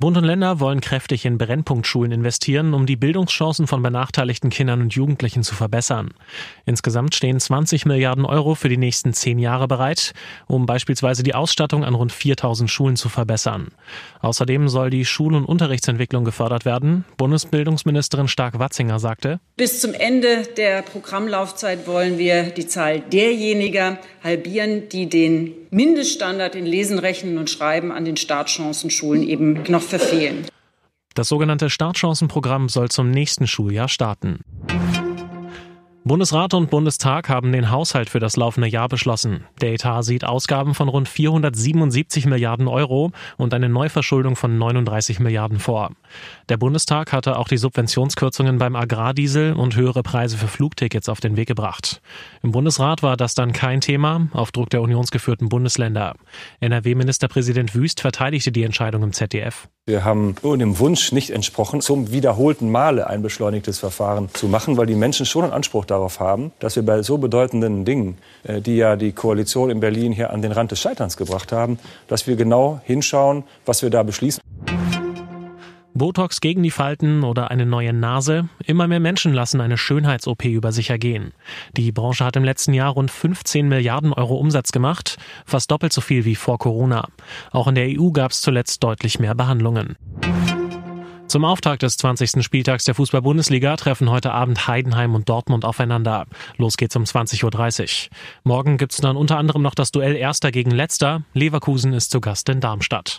Bund und Länder wollen kräftig in Brennpunktschulen investieren, um die Bildungschancen von benachteiligten Kindern und Jugendlichen zu verbessern. Insgesamt stehen 20 Milliarden Euro für die nächsten zehn Jahre bereit, um beispielsweise die Ausstattung an rund 4000 Schulen zu verbessern. Außerdem soll die Schul- und Unterrichtsentwicklung gefördert werden. Bundesbildungsministerin Stark-Watzinger sagte, Bis zum Ende der Programmlaufzeit wollen wir die Zahl derjenigen halbieren, die den Mindeststandard in Lesen, Rechnen und Schreiben an den Startchancenschulen eben noch verfehlen. Das sogenannte Startchancenprogramm soll zum nächsten Schuljahr starten. Bundesrat und Bundestag haben den Haushalt für das laufende Jahr beschlossen. Der Etat sieht Ausgaben von rund 477 Milliarden Euro und eine Neuverschuldung von 39 Milliarden vor. Der Bundestag hatte auch die Subventionskürzungen beim Agrardiesel und höhere Preise für Flugtickets auf den Weg gebracht. Im Bundesrat war das dann kein Thema, auf Druck der unionsgeführten Bundesländer. NRW-Ministerpräsident Wüst verteidigte die Entscheidung im ZDF. Wir haben dem Wunsch nicht entsprochen, zum wiederholten Male ein beschleunigtes Verfahren zu machen, weil die Menschen schon einen Anspruch darauf haben, dass wir bei so bedeutenden Dingen, äh, die ja die Koalition in Berlin hier an den Rand des Scheiterns gebracht haben, dass wir genau hinschauen, was wir da beschließen. Botox gegen die Falten oder eine neue Nase. Immer mehr Menschen lassen eine Schönheits-OP über sich ergehen. Die Branche hat im letzten Jahr rund 15 Milliarden Euro Umsatz gemacht, fast doppelt so viel wie vor Corona. Auch in der EU gab es zuletzt deutlich mehr Behandlungen. Zum Auftakt des 20. Spieltags der Fußball-Bundesliga treffen heute Abend Heidenheim und Dortmund aufeinander. Los geht's um 20.30 Uhr. Morgen gibt's dann unter anderem noch das Duell Erster gegen Letzter. Leverkusen ist zu Gast in Darmstadt.